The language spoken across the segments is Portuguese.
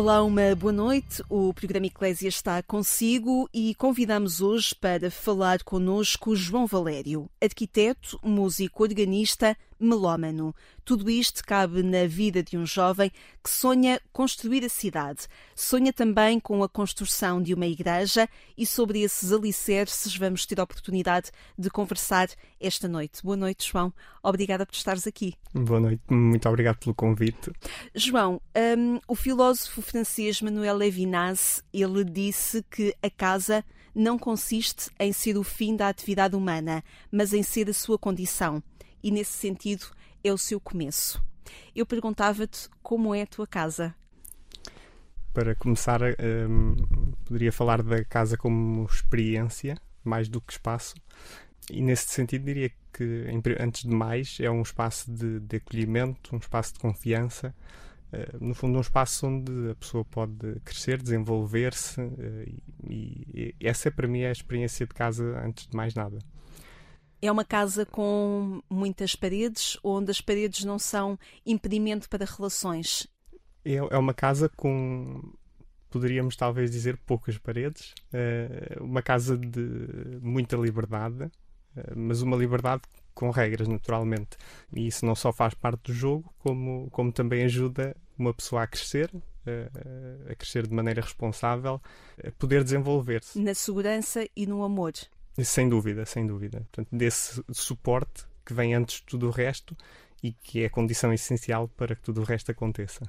Olá, uma boa noite. O programa Eclésia está consigo e convidamos hoje para falar connosco João Valério, arquiteto, músico, organista, melómano. Tudo isto cabe na vida de um jovem que sonha construir a cidade. Sonha também com a construção de uma igreja e sobre esses alicerces vamos ter a oportunidade de conversar esta noite. Boa noite, João. Obrigada por estares aqui. Boa noite, muito obrigado pelo convite. João, um, o filósofo francês Manuel Levinas, ele disse que a casa não consiste em ser o fim da atividade humana, mas em ser a sua condição e, nesse sentido, é o seu começo. Eu perguntava-te como é a tua casa. Para começar, um, poderia falar da casa como experiência, mais do que espaço. E nesse sentido, diria que, antes de mais, é um espaço de, de acolhimento, um espaço de confiança. Uh, no fundo, um espaço onde a pessoa pode crescer, desenvolver-se, uh, e, e essa para mim é a experiência de casa antes de mais nada. É uma casa com muitas paredes, onde as paredes não são impedimento para relações. É, é uma casa com, poderíamos talvez dizer, poucas paredes. É uma casa de muita liberdade, é, mas uma liberdade com regras, naturalmente. E isso não só faz parte do jogo, como, como também ajuda uma pessoa a crescer, a crescer de maneira responsável, a poder desenvolver-se. Na segurança e no amor. Sem dúvida, sem dúvida. Portanto, desse suporte que vem antes de tudo o resto e que é a condição essencial para que tudo o resto aconteça.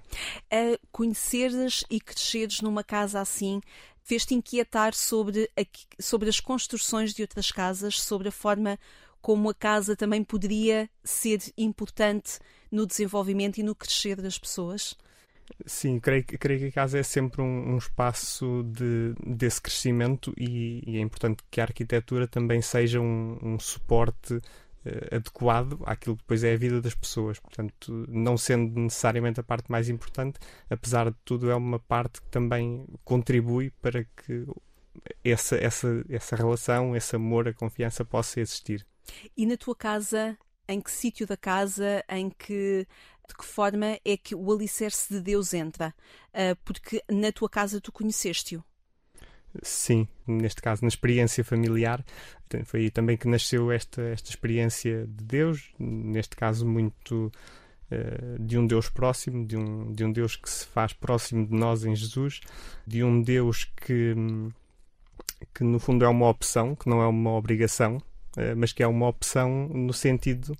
Conheceres e cresceres numa casa assim fez-te inquietar sobre, a, sobre as construções de outras casas, sobre a forma como a casa também poderia ser importante no desenvolvimento e no crescer das pessoas? Sim, creio, creio que a casa é sempre um, um espaço de, desse crescimento e, e, é importante que a arquitetura também seja um, um suporte uh, adequado àquilo que depois é a vida das pessoas. Portanto, não sendo necessariamente a parte mais importante, apesar de tudo, é uma parte que também contribui para que essa, essa, essa relação, esse amor, a confiança possa existir. E na tua casa, em que sítio da casa, em que de que forma é que o alicerce de Deus entra? Uh, porque na tua casa tu conheceste-o. Sim, neste caso, na experiência familiar, foi aí também que nasceu esta, esta experiência de Deus, neste caso, muito uh, de um Deus próximo, de um, de um Deus que se faz próximo de nós em Jesus, de um Deus que, que no fundo é uma opção, que não é uma obrigação, uh, mas que é uma opção no sentido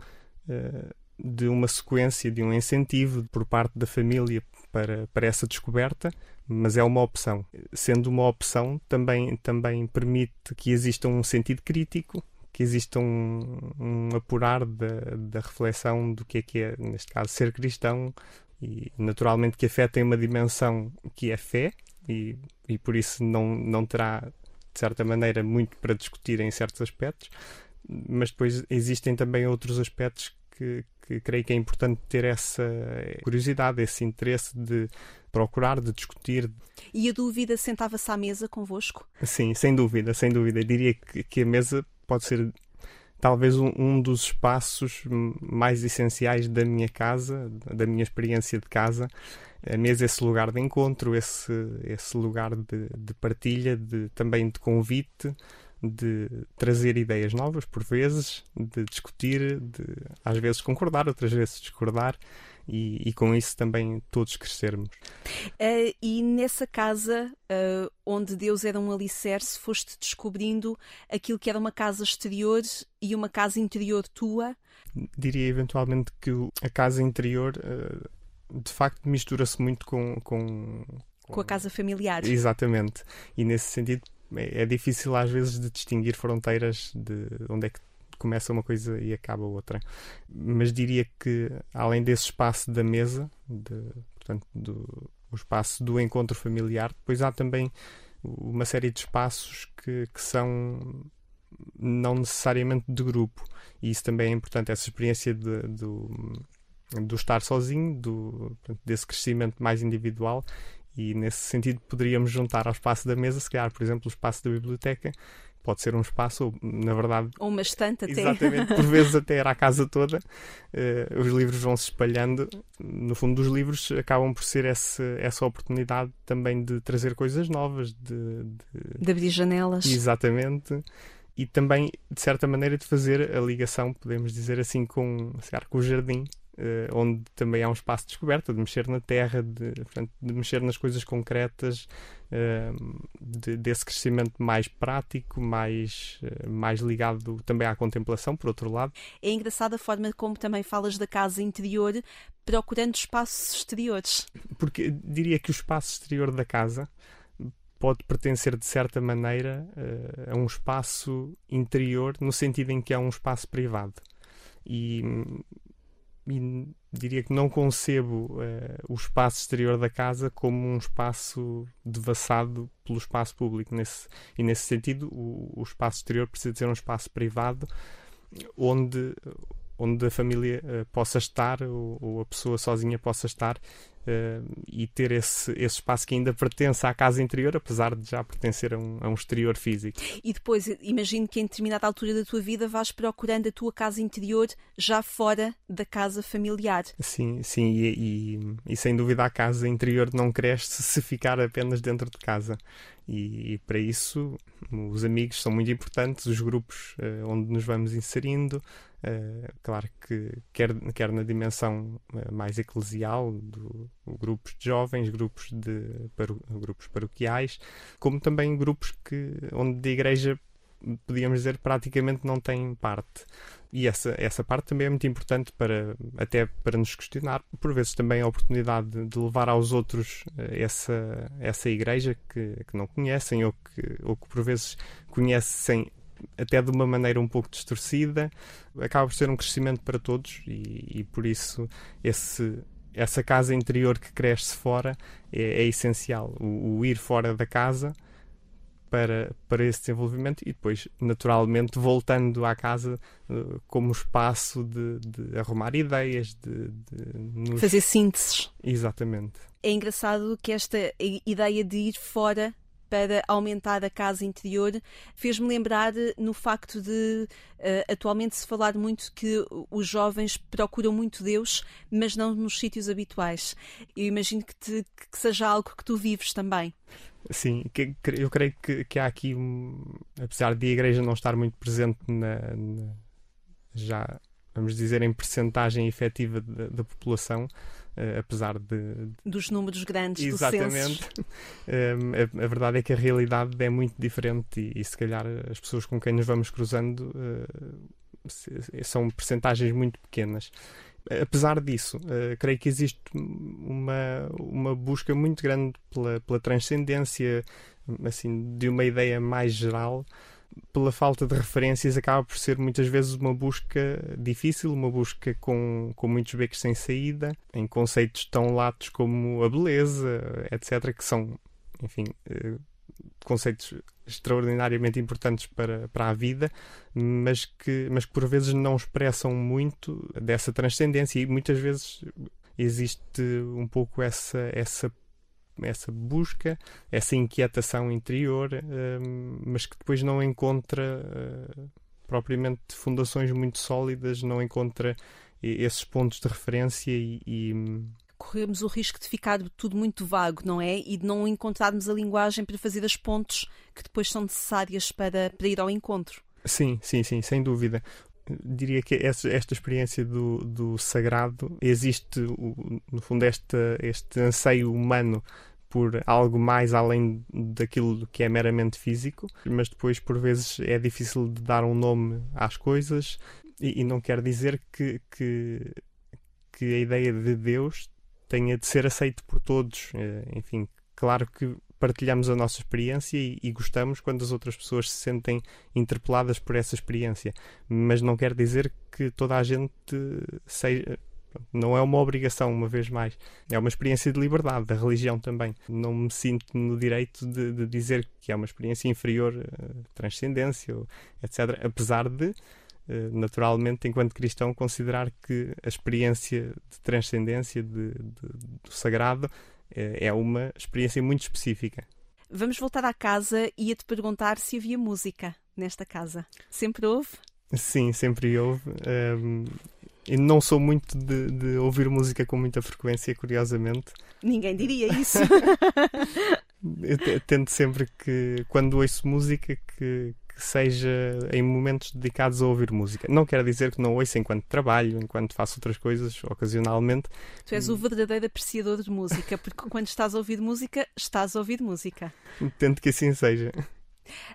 de uma sequência, de um incentivo por parte da família para, para essa descoberta, mas é uma opção. Sendo uma opção, também, também permite que exista um sentido crítico, que exista um, um apurar da, da reflexão do que é que é, neste caso, ser cristão, e naturalmente que a fé tem uma dimensão que é fé, e, e por isso não, não terá, de certa maneira, muito para discutir em certos aspectos, mas depois existem também outros aspectos que, que creio que é importante ter essa curiosidade, esse interesse de procurar, de discutir. E a dúvida sentava-se à mesa convosco? Sim, sem dúvida, sem dúvida. Eu diria que, que a mesa pode ser talvez um, um, dos espaços mais essenciais da minha casa, da minha experiência de casa. A mesa é esse lugar de encontro, esse, esse lugar de, de partilha, de, também de convite, de trazer ideias novas, por vezes, de discutir, de às vezes concordar, outras vezes discordar. E, e, com isso também todos crescermos. Uh, e nessa casa uh, onde Deus era um alicerce, foste descobrindo aquilo que era uma casa exterior e uma casa interior tua? Diria eventualmente que a casa interior uh, de facto mistura-se muito com, com, com. Com a casa familiar. Exatamente. E nesse sentido é, é difícil às vezes de distinguir fronteiras de onde é que começa uma coisa e acaba outra. Mas diria que, além desse espaço da mesa, de, portanto, do, o espaço do encontro familiar, depois há também uma série de espaços que, que são não necessariamente de grupo. E isso também é importante, essa experiência de, do, do estar sozinho, do, desse crescimento mais individual. E nesse sentido poderíamos juntar ao espaço da mesa, se calhar, por exemplo, o espaço da biblioteca, pode ser um espaço, na verdade. Ou uma estante até. Exatamente, por vezes até era a casa toda. Uh, os livros vão se espalhando. No fundo, os livros acabam por ser esse, essa oportunidade também de trazer coisas novas, de, de... de abrir janelas. Exatamente e também, de certa maneira, de fazer a ligação, podemos dizer assim, com, com o jardim, uh, onde também há um espaço de descoberta, de mexer na terra, de, portanto, de mexer nas coisas concretas, uh, de, desse crescimento mais prático, mais, uh, mais ligado também à contemplação, por outro lado. É engraçada a forma como também falas da casa interior, procurando espaços exteriores. Porque diria que o espaço exterior da casa pode pertencer de certa maneira uh, a um espaço interior, no sentido em que é um espaço privado. E, e diria que não concebo uh, o espaço exterior da casa como um espaço devassado pelo espaço público. Nesse, e nesse sentido, o, o espaço exterior precisa ser um espaço privado onde onde a família uh, possa estar ou, ou, a pessoa sozinha possa estar uh, e ter esse, esse espaço que ainda pertence à casa interior, apesar de já pertencer a um, a um exterior físico. E depois, imagino que em determinada altura da tua vida vais procurando a tua casa interior já fora da casa familiar. Sim, sim, e, e, e sem dúvida a casa interior não cresce se ficar apenas dentro de casa. E, e, para isso os amigos são muito importantes, os grupos uh, onde nos vamos inserindo, uh, claro que quer, quer na dimensão mais eclesial, do, grupos de jovens, grupos, de, paro, grupos paroquiais, como também grupos que, onde a igreja podíamos dizer, praticamente não tem parte. E essa, essa parte também é muito importante para até para nos questionar, por vezes também a oportunidade de, de levar aos outros eh, essa, essa igreja que, que não conhecem ou que, ou que por vezes conhecem até de uma maneira um pouco distorcida, acaba por ser um crescimento para todos e, e por isso esse, essa casa interior que cresce fora é, é essencial. O, o, ir fora da casa para, para esse desenvolvimento e depois, naturalmente, voltando à casa uh, como espaço de, de, arrumar ideias, de, de nos... fazer sínteses. Exatamente. É engraçado que esta ideia de ir fora para aumentar a casa interior fez-me lembrar no facto de uh, atualmente se falar muito que os jovens procuram muito Deus, mas não nos sítios habituais. Eu imagino que, te, que seja algo que tu vives também. Sim, eu creio que, que há aqui, apesar de a Igreja não estar muito presente na, na já, vamos dizer, em percentagem efetiva da, da população, uh, apesar de, de, Dos números grandes Exatamente. um, a, a, verdade é que a realidade é muito diferente e, e, se calhar as pessoas com quem nos vamos cruzando uh, são percentagens muito pequenas apesar disso, uh, creio que existe uma, uma busca muito grande pela, pela transcendência, assim, de uma ideia mais geral. Pela falta de referências, acaba por ser muitas vezes uma busca difícil, uma busca com, com muitos becos sem saída, em conceitos tão latos como a beleza, etc., que são, enfim, uh, conceitos extraordinariamente importantes para, para a vida, mas que, mas que por vezes não expressam muito dessa transcendência e muitas vezes existe um pouco essa, essa, essa busca, essa inquietação interior, hum, mas que depois não encontra uh, propriamente fundações muito sólidas, não encontra esses pontos de referência e, e corremos o risco de ficar tudo muito vago, não é? E de não encontrarmos a linguagem para fazer as pontes que depois são necessárias para, para ir ao encontro. Sim, sim, sim, sem dúvida. Diria que esta, experiência do, do sagrado existe, no fundo, este, este anseio humano por algo mais além daquilo que é meramente físico, mas depois, por vezes, é difícil de dar um nome às coisas e, e não quer dizer que, que, que a ideia de Deus tenha de ser aceito por todos. Eh, enfim, claro que partilhamos a nossa experiência e, e, gostamos quando as outras pessoas se sentem interpeladas por essa experiência, mas não quer dizer que toda a gente seja, Não é uma obrigação, uma vez mais. É uma experiência de liberdade, da religião também. Não me sinto no direito de, de dizer que é uma experiência inferior à transcendência, etc. Apesar de, eh, naturalmente, enquanto cristão, considerar que a experiência de transcendência, de, de, do sagrado, eh, é uma experiência muito específica. Vamos voltar à casa e ia te perguntar se havia música nesta casa. Sempre houve? Sim, sempre houve. Um, e não sou muito de, de, ouvir música com muita frequência, curiosamente. Ninguém diria isso. Eu tento sempre que, quando ouço música, que, seja em momentos dedicados a ouvir música. Não quer dizer que não ouça enquanto trabalho, enquanto faço outras coisas, ocasionalmente. Tu és o verdadeiro apreciador de música, porque quando estás a ouvir música, estás a ouvir música. Tento que assim seja.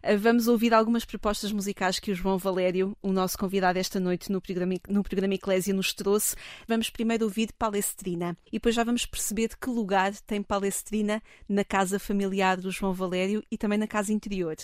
Eh, vamos ouvir algumas propostas musicais que o João Valério, o nosso convidado esta noite no programa, no programa Eclésia, nos trouxe. Vamos primeiro ouvir Palestrina e depois já vamos perceber que lugar tem Palestrina na casa familiar do João Valério e também na casa interior.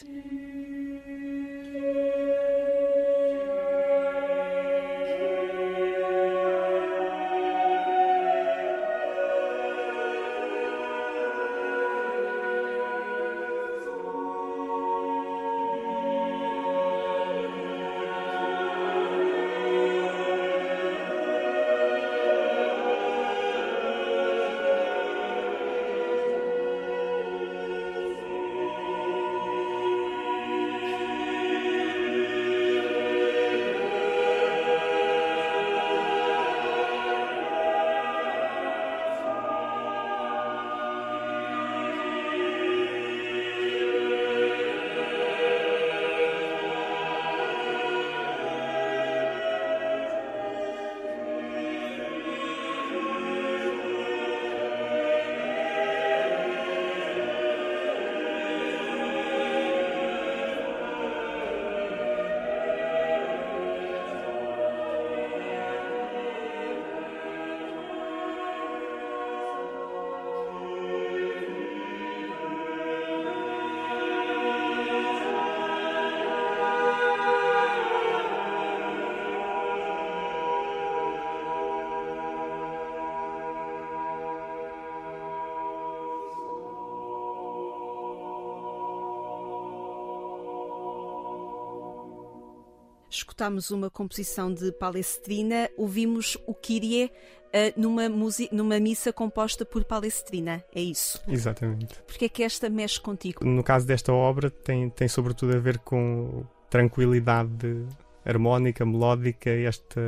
Escutámos uma composição de Palestrina, ouvimos o Kyrie uh, numa, numa missa composta por Palestrina, é isso? Exatamente. Porque é que esta mexe contigo? No caso desta obra, tem, tem sobretudo a ver com tranquilidade harmónica, melódica. Esta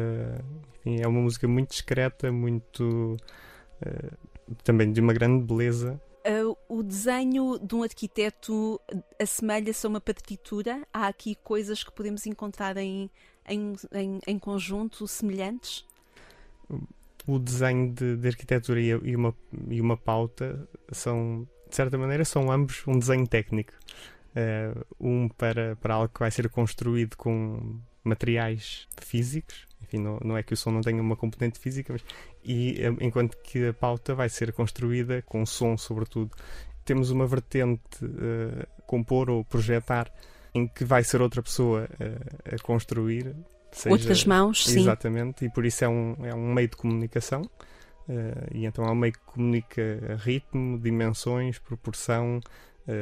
enfim, é uma música muito discreta, muito. Uh, também de uma grande beleza. O desenho de um arquiteto assemelha-se a uma partitura? Há aqui coisas que podemos encontrar em, em, em, em conjunto semelhantes? O desenho de, de arquitetura e, uma, e uma pauta são, de certa maneira, são ambos um desenho técnico. Uh, um para, para algo que vai ser construído com materiais físicos, enfim, não, não é que o som não tenha uma componente física, mas e eh, enquanto que a pauta vai ser construída com som, sobretudo. Temos uma vertente uh, compor ou projetar em que vai ser outra pessoa uh, a construir. Seja, Outras mãos, sim. Exatamente, e por isso é um, é um meio de comunicação. Uh, e então é um meio que comunica ritmo, dimensões, proporção,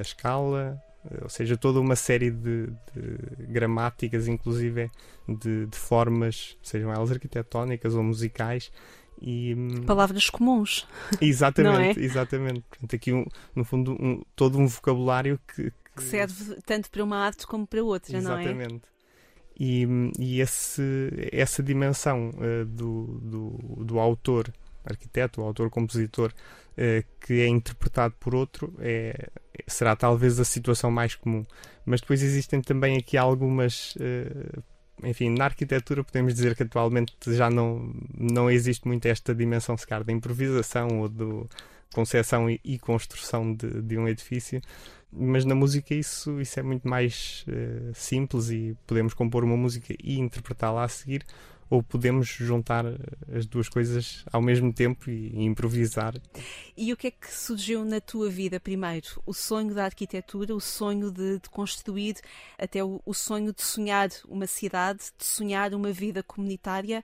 escala, ou seja, toda uma série de, de gramáticas, inclusive de, de, formas, sejam elas arquitetónicas ou musicais, e, hum, Palavras comuns. Exatamente, é? exatamente. Portanto, aqui, um, no fundo, um, todo um vocabulário que, que... que, serve tanto para uma arte como para outra, exatamente. não é? Exatamente. E, hum, e esse, essa dimensão uh, do, do, do, autor, arquiteto, autor-compositor, uh, que é interpretado por outro, é, será talvez a situação mais comum. Mas depois existem também aqui algumas uh, enfim, na arquitetura podemos dizer que atualmente já não, não existe muito esta dimensão sequer da improvisação ou de concepção e, e construção de, de, um edifício, mas na música isso, isso é muito mais uh, simples e podemos compor uma música e interpretá-la a seguir ou podemos juntar as duas coisas ao mesmo tempo e, improvisar. E o que é que surgiu na tua vida primeiro? O sonho da arquitetura, o sonho de, de construir, até o, o sonho de sonhar uma cidade, de sonhar uma vida comunitária?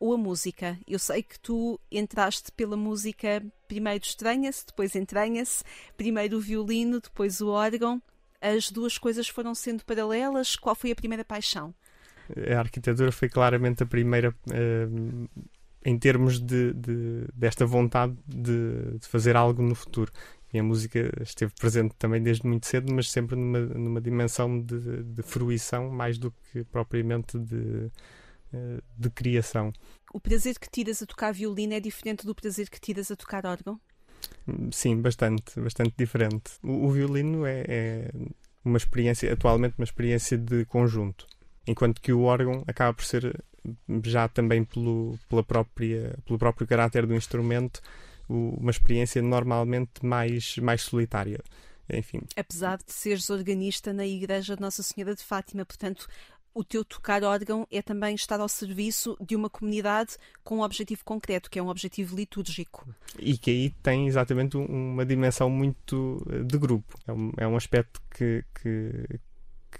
ou a música? Eu sei que tu entraste pela música, primeiro estranha-se, depois entranha-se, primeiro o violino, depois o órgão. As duas coisas foram sendo paralelas. Qual foi a primeira paixão? A arquitetura foi claramente a primeira, uh, em termos de, de desta vontade de, de, fazer algo no futuro. E a música esteve presente também desde muito cedo, mas sempre numa, numa dimensão de, de fruição mais do que propriamente de, uh, de criação. O prazer que tiras a tocar violino é diferente do prazer que tiras a tocar órgão? Sim, bastante, bastante diferente. O, o violino é, é, uma experiência, atualmente, uma experiência de conjunto, enquanto que o órgão acaba por ser, já também pelo, pela própria, pelo próprio caráter do instrumento, uma experiência normalmente mais, mais solitária. Enfim. Apesar de seres organista na Igreja de Nossa Senhora de Fátima, portanto, o teu tocar órgão é também estar ao serviço de uma comunidade com um objetivo concreto, que é um objetivo litúrgico. E que aí tem exatamente uma dimensão muito eh, de grupo. É um, é um aspecto que, que,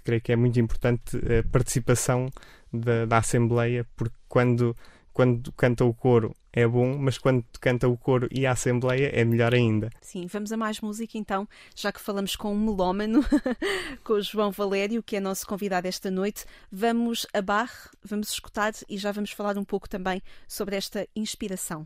creio que é muito importante a participação da, da Assembleia, porque quando quando canta o coro é bom, mas quando canta o coro e a Assembleia é melhor ainda. Sim, vamos a mais música então, já que falamos com um melómano, com o João Valério, que é nosso convidado esta noite. Vamos a Bar, vamos escutar e já vamos falar um pouco também sobre esta inspiração.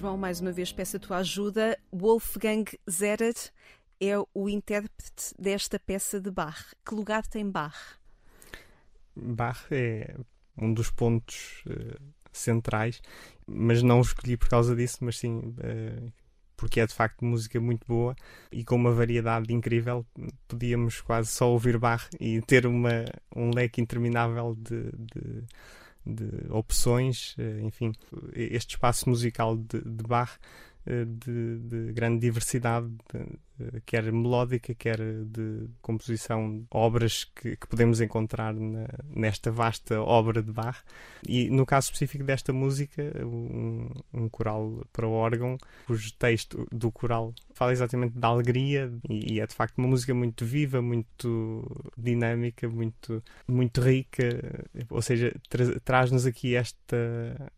João, mais uma vez peço a tua ajuda. Wolfgang Zerer é o intérprete desta peça de Bach. Que lugar tem Bach? Bach é um dos pontos uh, centrais, mas não o escolhi por causa disso, mas sim uh, porque é de facto música muito boa e com uma variedade incrível. Podíamos quase só ouvir Bach e ter uma, um leque interminável de, de de opções, eh, enfim, este espaço musical de, de Bach de, de, grande diversidade, de, quer melódica, quer de composição, obras que, que podemos encontrar na, nesta vasta obra de Bach. E no caso específico desta música, um, um coral para órgão, cujo texto do coral fala exatamente da alegria e, e é de facto uma música muito viva, muito dinâmica, muito, muito rica, ou seja, tra traz-nos aqui esta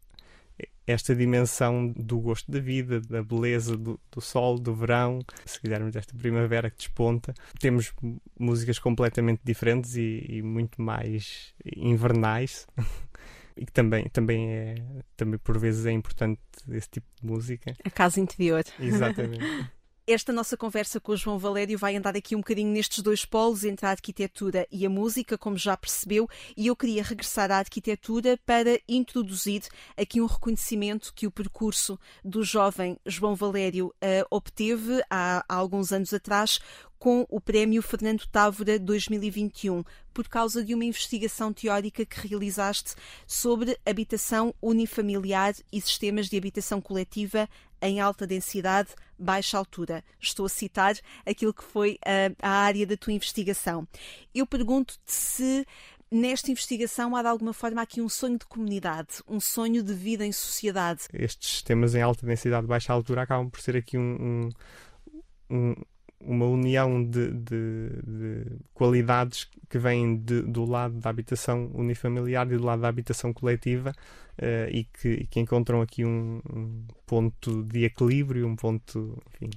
esta dimensão do gosto da vida, da beleza do, do, sol, do verão, se quisermos esta primavera que desponta. Temos músicas completamente diferentes e, e muito mais invernais. e que também, também é também por vezes é importante esse tipo de música. A casa interior. Exatamente. Esta nossa conversa com o João Valério vai andar aqui um bocadinho nestes dois polos, entre a arquitetura e a música, como já percebeu, e eu queria regressar à arquitetura para introduzir aqui um reconhecimento que o percurso do jovem João Valério uh, obteve há, há alguns anos atrás com o Prémio Fernando Távora 2021, por causa de uma investigação teórica que realizaste sobre habitação unifamiliar e sistemas de habitação coletiva em alta densidade, baixa altura. Estou a citar aquilo que foi a, a área da tua investigação. Eu pergunto-te se nesta investigação há de alguma forma aqui um sonho de comunidade, um sonho de vida em sociedade. Estes sistemas em alta densidade, baixa altura, acabam por ser aqui um, um, um uma união de, de, de, qualidades que vêm de, do lado da habitação unifamiliar e do lado da habitação coletiva uh, e, que, que, encontram aqui um, um, ponto de equilíbrio, um ponto, enfim.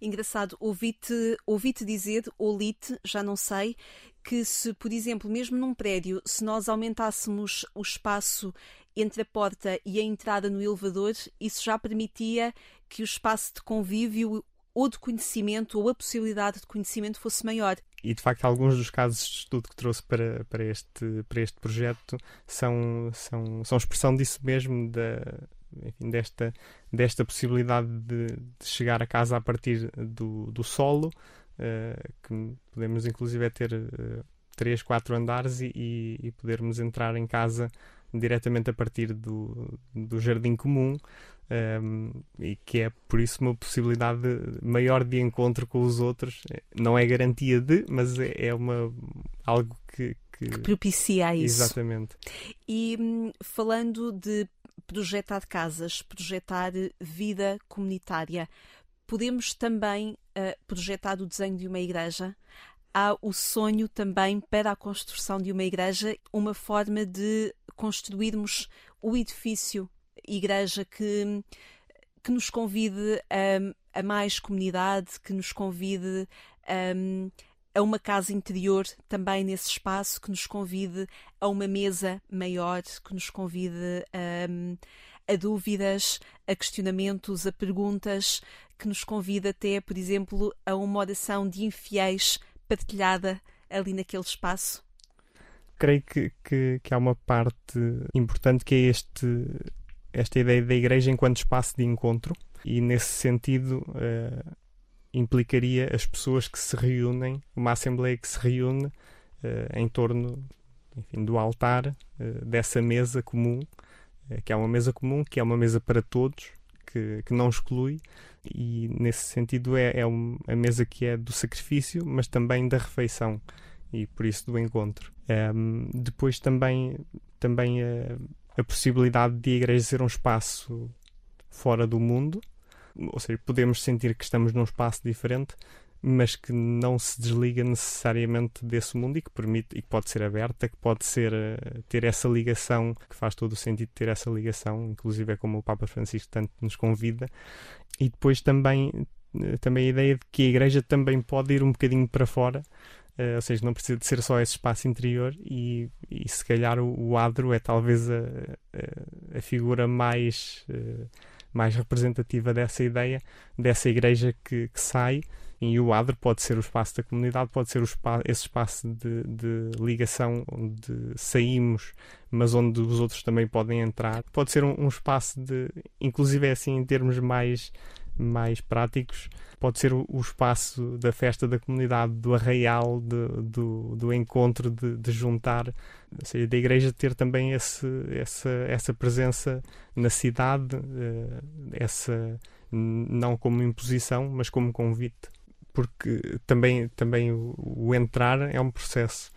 Engraçado, ouvi-te ouvi dizer, ou li-te, já não sei, que se, por exemplo, mesmo num prédio, se nós aumentássemos o espaço entre a porta e a entrada no elevador, isso já permitia que o espaço de convívio ou de conhecimento ou a possibilidade de conhecimento fosse maior. E de facto, alguns dos casos de estudo que trouxe para, para, este, para este projeto são, são, são expressão disso mesmo, da, enfim, desta, desta possibilidade de, de, chegar a casa a partir do, do solo, uh, que podemos inclusive ter uh, três, quatro andares e, e, podermos entrar em casa diretamente a partir do, do jardim comum. Um, e que é por isso uma possibilidade maior de encontro com os outros. Não é garantia de, mas é, é uma, algo que, que, que propicia isso. Exatamente. E hum, falando de projetar casas, projetar vida comunitária. Podemos também uh, projetar o desenho de uma igreja. Há o sonho também para a construção de uma igreja, uma forma de construirmos o edifício igreja que, que nos convide a, a mais comunidade, que nos convide a, a uma casa interior também nesse espaço que nos convide a uma mesa maior, que nos convide a, a dúvidas, a questionamentos, a perguntas, que nos convida até, por exemplo, a uma oração de infiéis partilhada ali naquele espaço? Creio que, que, que há uma parte importante que é este, esta ideia da igreja enquanto espaço de encontro, e nesse sentido. Uh, implicaria as pessoas que se reúnem, uma assembleia que se reúne uh, em torno enfim, do altar, uh, dessa mesa comum, uh, que é uma mesa comum, que é uma mesa para todos, que, que não exclui, e nesse sentido é, é um, a mesa que é do sacrifício, mas também da refeição, e por isso do encontro. Um, ehm, depois também, também a, a possibilidade de a igreja ser um espaço fora do mundo, ou seja, podemos sentir que estamos num espaço diferente, mas que não se desliga necessariamente desse mundo e que permite e que pode ser aberta, que pode ser eh, ter essa ligação, que faz todo o sentido ter essa ligação, inclusive é como o Papa Francisco tanto nos convida. E depois também eh, também a ideia de que a igreja também pode ir um bocadinho para fora, uh, ou seja, não precisa de ser só esse espaço interior e, e se calhar o, o adro é talvez a, a, a figura mais uh, mais representativa dessa ideia, dessa igreja que, que sai. E o adro pode ser o espaço da comunidade, pode ser esse espaço de, de, ligação onde saímos, mas onde os outros também podem entrar. Pode ser um, um espaço de, inclusive é assim em termos mais mais práticos, pode ser o, espaço da festa da comunidade, do arraial, de, do, do encontro, de, de juntar, ou seja, da igreja ter também esse, essa, essa presença na cidade, uh, essa não como imposição, mas como convite, porque também, também o entrar é um processo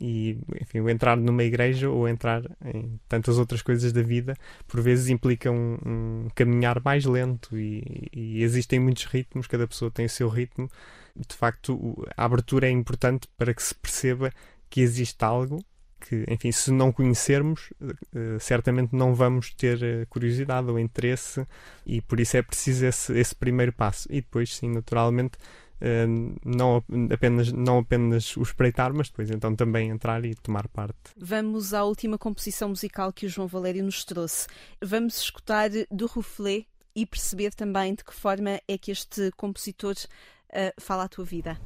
e enfim, entrar numa igreja ou entrar em tantas outras coisas da vida por vezes implica um, um caminhar mais lento e, e, existem muitos ritmos, cada pessoa tem o seu ritmo. De facto, a abertura é importante para que se perceba que existe algo que, enfim, se não conhecermos, uh, certamente não vamos ter uh, curiosidade ou interesse e por isso é preciso esse, esse primeiro passo. E depois, sim, naturalmente, eh, não, apenas, não apenas o espreitar, mas depois então também entrar e tomar parte. Vamos à última composição musical que o João Valério nos trouxe. Vamos escutar do Rufflet e perceber também de que forma é que este compositor uh, fala a tua vida.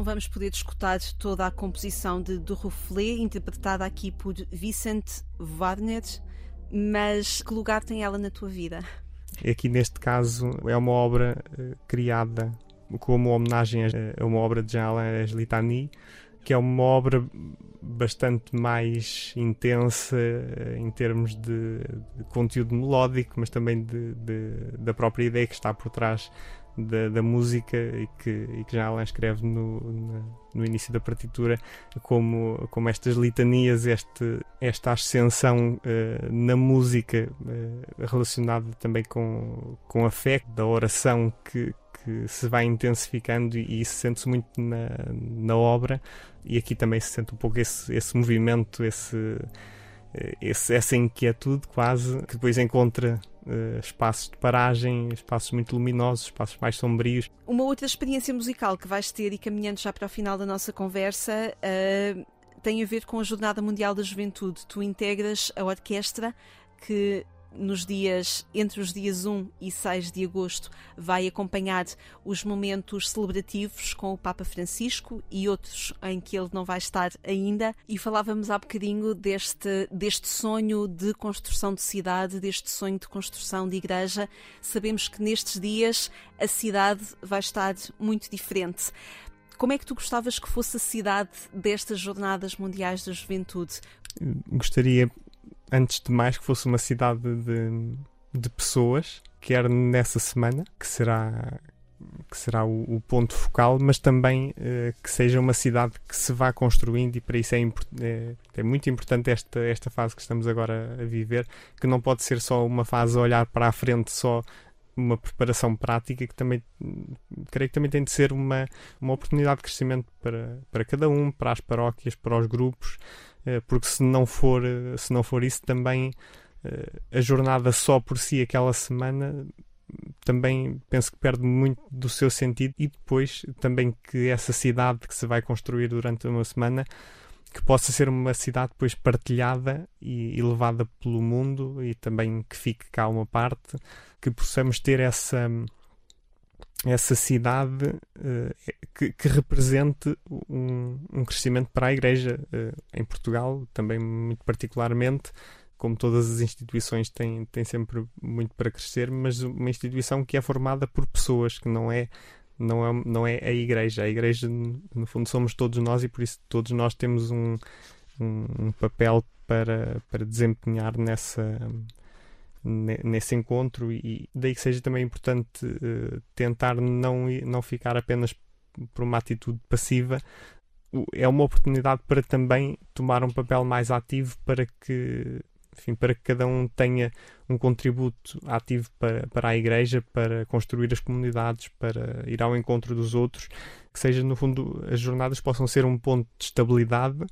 Não vamos poder escutar toda a composição de Do Reflet, interpretada aqui por Vicente Wagner, mas que lugar tem ela na tua vida? Aqui neste caso é uma obra uh, criada como homenagem a, uma obra de Jean-Alain Litani, que é uma obra bastante mais intensa eh, em termos de, de conteúdo melódico, mas também de, de, da própria ideia que está por trás da, da música e que, e que já Alain escreve no, no, no, início da partitura como, como estas litanias, este, esta ascensão uh, na música uh, relacionada também com, com a fé, da oração que, que se vai intensificando e, isso sente-se muito na, na obra. E aqui também se sente um pouco esse, esse movimento, esse, esse, essa inquietude quase, que depois encontra uh, espaços de paragem, espaços muito luminosos, espaços mais sombrios. Uma outra experiência musical que vais ter e caminhando já para o final da nossa conversa uh, tem a ver com a Jornada Mundial da Juventude. Tu integras a orquestra que nos dias entre os dias 1 e 6 de agosto vai acompanhar os momentos celebrativos com o Papa Francisco e outros em que ele não vai estar ainda e falávamos há bocadinho deste deste sonho de construção de cidade, deste sonho de construção de igreja. Sabemos que nestes dias a cidade vai estar muito diferente. Como é que tu gostavas que fosse a cidade destas Jornadas Mundiais da Juventude? Gostaria antes de mais, que fosse uma cidade de, de pessoas, quer nessa semana, que será que será o, o ponto focal, mas também uh, que seja uma cidade que se vá construindo e para isso é, é, é, muito importante esta, esta fase que estamos agora a viver, que não pode ser só uma fase a olhar para a frente, só uma preparação prática, que também creio que também tem de ser uma, uma oportunidade de crescimento para, para cada um, para as paróquias, para os grupos, eh, porque se não for, eh, se não for isso, também eh, a jornada só por si aquela semana também penso que perde muito do seu sentido e depois também que essa cidade que se vai construir durante uma semana que possa ser uma cidade depois partilhada e, e levada pelo mundo e também que fique cá uma parte que possamos ter essa essa cidade uh, que, que, represente um, um, crescimento para a Igreja uh, em Portugal, também muito particularmente, como todas as instituições têm, têm sempre muito para crescer, mas uma instituição que é formada por pessoas, que não é não é, não é a Igreja. A Igreja, no fundo, somos todos nós e por isso todos nós temos um, um, um papel para, para desempenhar nessa, nesse encontro e daí que seja também importante uh, tentar não, não ficar apenas por uma atitude passiva. É uma oportunidade para também tomar um papel mais ativo para que enfim, para que cada um tenha um contributo ativo para, para a igreja, para construir as comunidades, para ir ao encontro dos outros, que seja no fundo as jornadas possam ser um ponto de estabilidade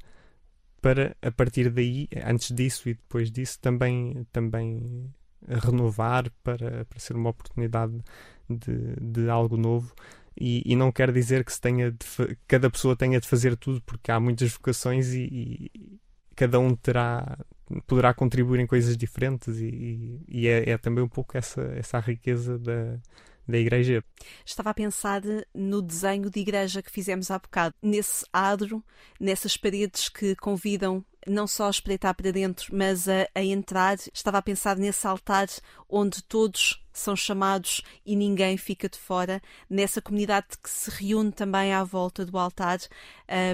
para a partir daí, antes disso e depois disso, também, também renovar para, para ser uma oportunidade de, de algo novo. E, e, não quer dizer que se tenha de, cada pessoa tenha de fazer tudo, porque há muitas vocações e, e cada um terá poderá contribuir em coisas diferentes e, e é, é, também um pouco essa, essa riqueza da, da igreja. Estava a pensar no desenho de igreja que fizemos há bocado, nesse adro, nessas paredes que convidam não só a espreitar para dentro, mas a, a entrar. Estava a pensar nesse altar onde todos são chamados e ninguém fica de fora, nessa comunidade que se reúne também à volta do altar,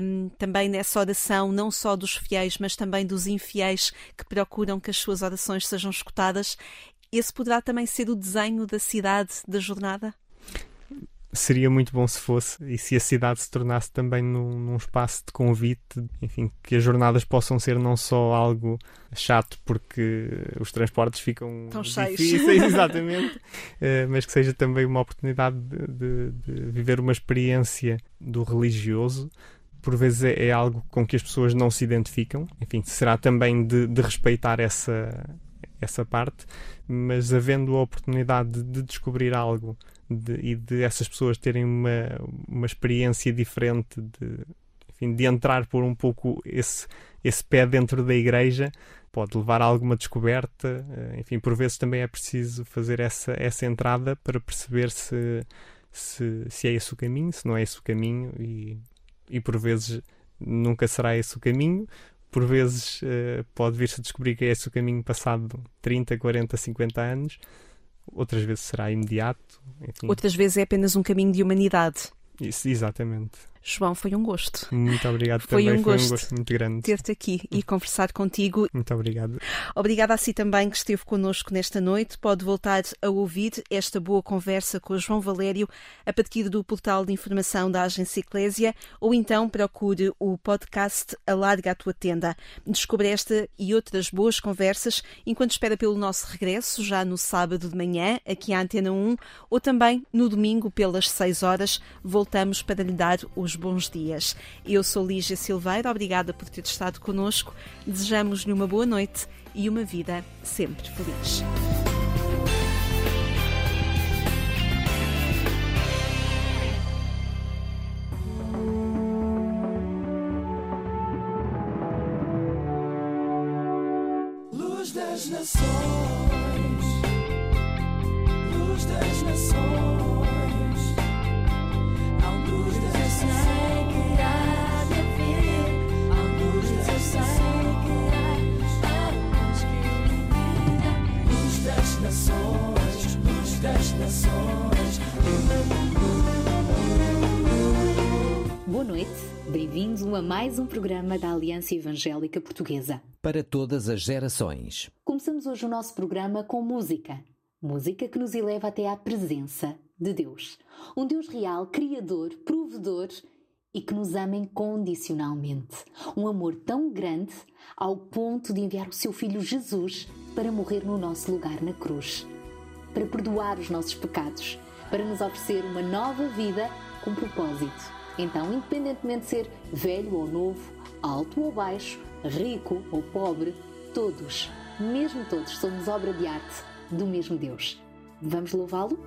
um, também nessa oração, não só dos fiéis, mas também dos infiéis que procuram que as suas orações sejam escutadas. Esse poderá também ser o desenho da cidade da jornada? seria muito bom se fosse e se a cidade se tornasse também num, num, espaço de convite, enfim, que as jornadas possam ser não só algo chato porque os transportes ficam Tão difíceis, cheios. exatamente, uh, mas que seja também uma oportunidade de, de, de, viver uma experiência do religioso. Por vezes é, é, algo com que as pessoas não se identificam, enfim, será também de, de respeitar essa, essa parte, mas havendo a oportunidade de descobrir algo de, e de essas pessoas terem uma, uma experiência diferente de, enfim, de entrar por um pouco esse, esse pé dentro da igreja pode levar a alguma descoberta eh, enfim, por vezes também é preciso fazer essa, essa entrada para perceber se, se, se é esse o caminho, se não é esse o caminho e, e por vezes nunca será esse o caminho, por vezes uh, pode vir-se a descobrir que é esse o caminho passado 30, 40, 50 anos, outras vezes será imediato. Enfim. Outras vezes é apenas um caminho de humanidade. Isso, exatamente. João, foi um gosto. Muito obrigado foi também, um foi um gosto muito grande. Ter-te aqui e conversar contigo. Muito obrigado. Obrigada a si também que esteve connosco nesta noite. Pode voltar a ouvir esta boa conversa com o João Valério a partir do portal de informação da Agência Eclésia ou então procure o podcast Alarga a Tua Tenda. Descubra esta e outras boas conversas enquanto espera pelo nosso regresso, já no sábado de manhã, aqui à Antena 1, ou também no domingo pelas 6 horas. Voltamos para lhe dar os bons dias. Eu sou Lígia Silveira, obrigada por ter estado conosco. Desejamos-lhe uma boa noite e uma vida sempre feliz. Programa da Aliança Evangélica Portuguesa. Para todas as gerações. Começamos hoje o nosso programa com música. Música que nos eleva até à presença de Deus. Um Deus real, criador, provedor e que nos ama incondicionalmente. Um amor tão grande ao ponto de enviar o seu Filho Jesus para morrer no nosso lugar na cruz para perdoar os nossos pecados, para nos oferecer uma nova vida com propósito. Então, independentemente de ser velho ou novo, alto ou baixo, rico ou pobre, todos, mesmo todos, somos obra de arte do mesmo Deus. Vamos louvá-lo?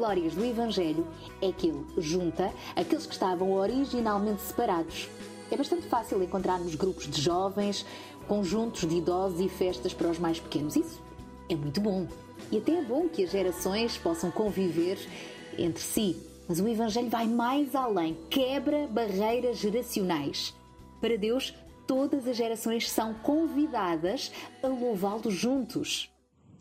Glórias do Evangelho é que ele junta aqueles que estavam originalmente separados. É bastante fácil encontrarmos grupos de jovens, conjuntos de idosos e festas para os mais pequenos. Isso é muito bom. E até é bom que as gerações possam conviver entre si. Mas o Evangelho vai mais além, quebra barreiras geracionais. Para Deus, todas as gerações são convidadas a louvá-lo juntos.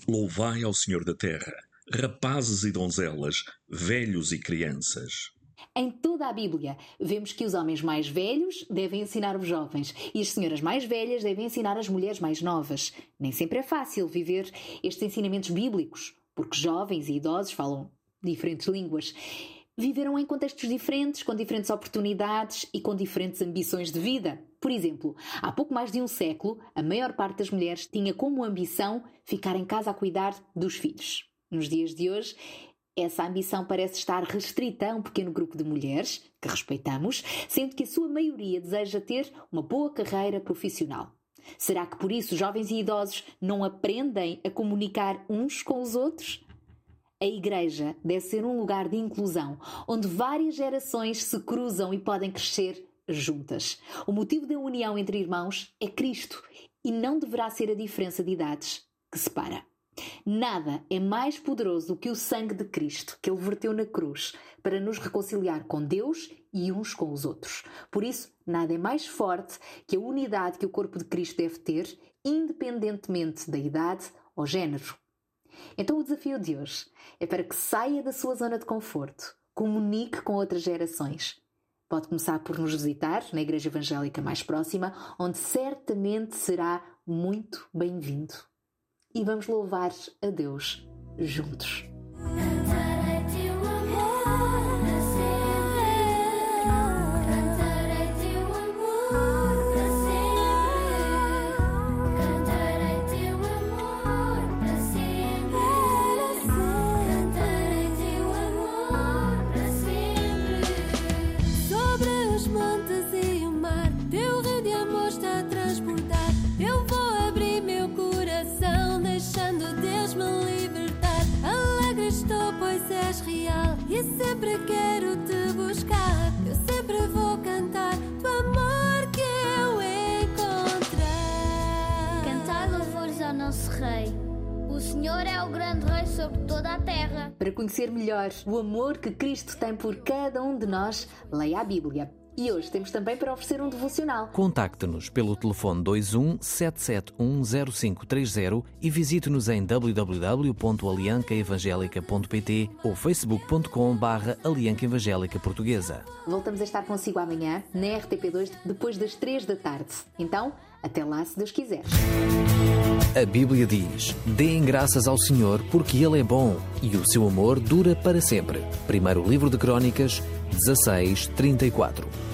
Louvai ao Senhor da Terra rapazes e donzelas, velhos e crianças. Em toda a Bíblia, vemos que os homens mais velhos devem ensinar os jovens e as senhoras mais velhas devem ensinar as mulheres mais novas. Nem sempre é fácil viver estes ensinamentos bíblicos, porque jovens e idosos falam diferentes línguas. viveram em contextos diferentes, com diferentes oportunidades e com diferentes ambições de vida. Por exemplo, há pouco mais de um século, a maior parte das mulheres tinha como ambição ficar em casa a cuidar dos filhos. Nos dias de hoje, essa ambição parece estar restrita a um pequeno grupo de mulheres, que respeitamos, sendo que a sua maioria deseja ter uma boa carreira profissional. Será que por isso jovens e idosos não aprendem a comunicar uns com os outros? A igreja deve ser um lugar de inclusão, onde várias gerações se cruzam e podem crescer juntas. O motivo da união entre irmãos é Cristo e não deverá ser a diferença de idades que separa. Nada é mais poderoso do que o sangue de Cristo que ele verteu na cruz para nos reconciliar com Deus e uns com os outros. Por isso, nada é mais forte que a unidade que o corpo de Cristo deve ter, independentemente da idade ou género. Então o desafio de hoje é para que saia da sua zona de conforto, comunique com outras gerações. Pode começar por nos visitar na Igreja Evangélica mais próxima, onde certamente será muito bem-vindo. E vamos louvar a Deus juntos. Sempre quero te buscar. Eu sempre vou cantar do amor que eu encontrei. Cantar louvores ao nosso Rei. O Senhor é o grande Rei sobre toda a terra. Para conhecer melhor o amor que Cristo tem por cada um de nós, leia a Bíblia. E hoje temos também para oferecer um devocional. Contacte-nos pelo telefone 21 7710530 e visite-nos em www.aliancaevangelica.pt ou facebook.com barra Alianca Evangélica Portuguesa. Voltamos a estar consigo amanhã na RTP2 depois das 3 da tarde. Então, até lá se Deus quiser. A Bíblia diz: Deem graças ao Senhor porque Ele é bom e o seu amor dura para sempre. Primeiro livro de Crônicas 16, 34.